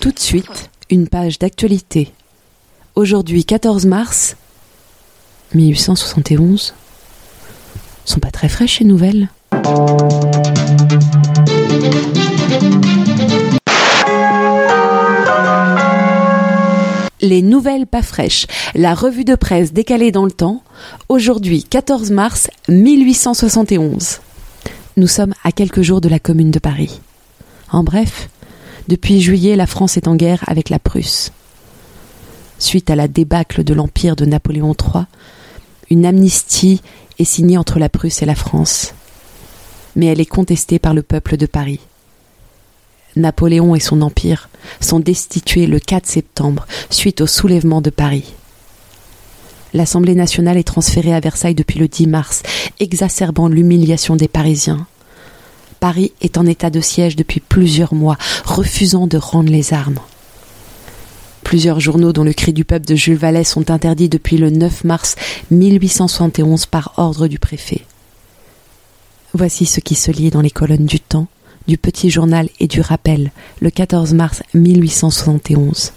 Tout de suite, une page d'actualité. Aujourd'hui, 14 mars 1871. Sont pas très fraîches ces nouvelles? Les nouvelles pas fraîches, la revue de presse décalée dans le temps, aujourd'hui 14 mars 1871. Nous sommes à quelques jours de la Commune de Paris. En bref, depuis juillet, la France est en guerre avec la Prusse. Suite à la débâcle de l'Empire de Napoléon III, une amnistie est signée entre la Prusse et la France. Mais elle est contestée par le peuple de Paris. Napoléon et son empire sont destitués le 4 septembre suite au soulèvement de Paris. L'Assemblée nationale est transférée à Versailles depuis le 10 mars, exacerbant l'humiliation des Parisiens. Paris est en état de siège depuis plusieurs mois, refusant de rendre les armes. Plusieurs journaux dont le cri du peuple de Jules Vallée sont interdits depuis le 9 mars 1871 par ordre du préfet. Voici ce qui se lit dans les colonnes du Temps, du Petit Journal et du Rappel, le 14 mars 1871.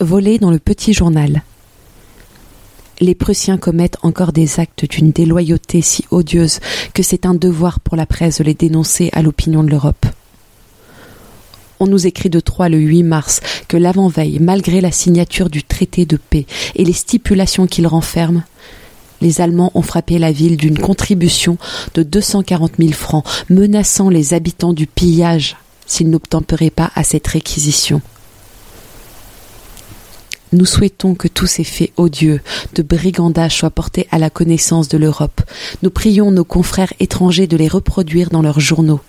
Volé dans le Petit Journal. Les Prussiens commettent encore des actes d'une déloyauté si odieuse que c'est un devoir pour la presse de les dénoncer à l'opinion de l'Europe. On nous écrit de Troyes le 8 mars que l'avant-veille, malgré la signature du traité de paix et les stipulations qu'il renferme, les Allemands ont frappé la ville d'une contribution de 240 000 francs, menaçant les habitants du pillage s'ils n'obtempéraient pas à cette réquisition. Nous souhaitons que tous ces faits odieux de brigandage soient portés à la connaissance de l'Europe. Nous prions nos confrères étrangers de les reproduire dans leurs journaux.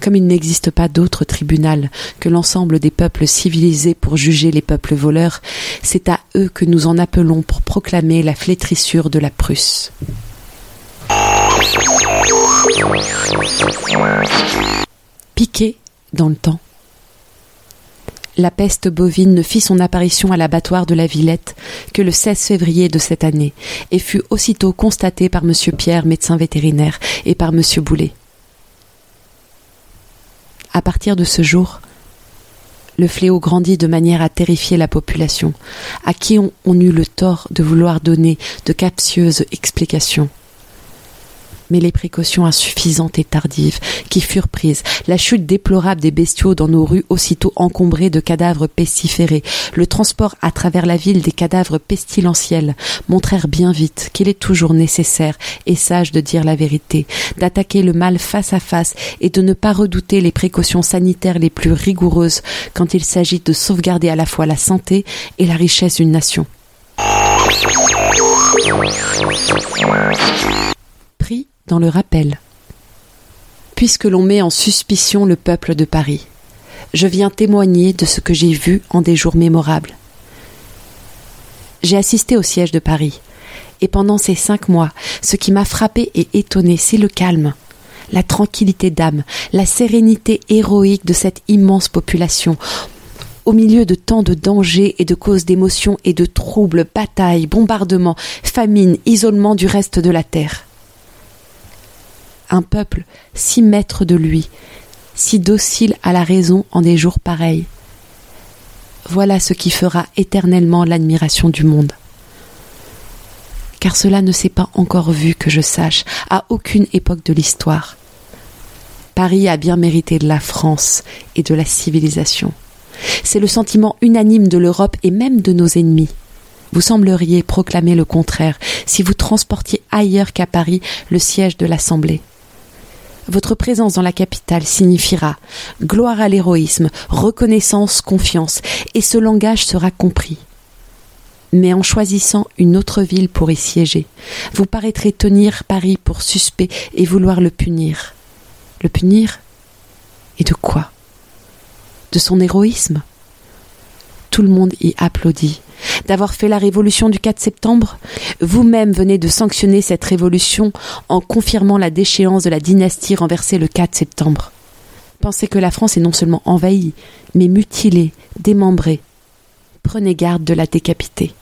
Comme il n'existe pas d'autre tribunal que l'ensemble des peuples civilisés pour juger les peuples voleurs, c'est à eux que nous en appelons pour proclamer la flétrissure de la Prusse. Piqué dans le temps. La peste bovine ne fit son apparition à l'abattoir de la Villette que le 16 février de cette année et fut aussitôt constatée par M. Pierre, médecin vétérinaire, et par M. Boulet. À partir de ce jour, le fléau grandit de manière à terrifier la population, à qui on, on eut le tort de vouloir donner de captieuses explications mais les précautions insuffisantes et tardives qui furent prises, la chute déplorable des bestiaux dans nos rues aussitôt encombrées de cadavres pestiférés, le transport à travers la ville des cadavres pestilentiels montrèrent bien vite qu'il est toujours nécessaire et sage de dire la vérité, d'attaquer le mal face à face et de ne pas redouter les précautions sanitaires les plus rigoureuses quand il s'agit de sauvegarder à la fois la santé et la richesse d'une nation. Dans le rappel. Puisque l'on met en suspicion le peuple de Paris, je viens témoigner de ce que j'ai vu en des jours mémorables. J'ai assisté au siège de Paris, et pendant ces cinq mois, ce qui m'a frappé et étonné, c'est le calme, la tranquillité d'âme, la sérénité héroïque de cette immense population, au milieu de tant de dangers et de causes d'émotions et de troubles, batailles, bombardements, famine, isolement du reste de la terre un peuple si maître de lui, si docile à la raison en des jours pareils. Voilà ce qui fera éternellement l'admiration du monde. Car cela ne s'est pas encore vu que je sache à aucune époque de l'histoire. Paris a bien mérité de la France et de la civilisation. C'est le sentiment unanime de l'Europe et même de nos ennemis. Vous sembleriez proclamer le contraire si vous transportiez ailleurs qu'à Paris le siège de l'Assemblée. Votre présence dans la capitale signifiera gloire à l'héroïsme, reconnaissance, confiance, et ce langage sera compris. Mais en choisissant une autre ville pour y siéger, vous paraîtrez tenir Paris pour suspect et vouloir le punir. Le punir Et de quoi? De son héroïsme? Tout le monde y applaudit d'avoir fait la révolution du 4 septembre. Vous-même venez de sanctionner cette révolution en confirmant la déchéance de la dynastie renversée le 4 septembre. Pensez que la France est non seulement envahie, mais mutilée, démembrée. Prenez garde de la décapiter.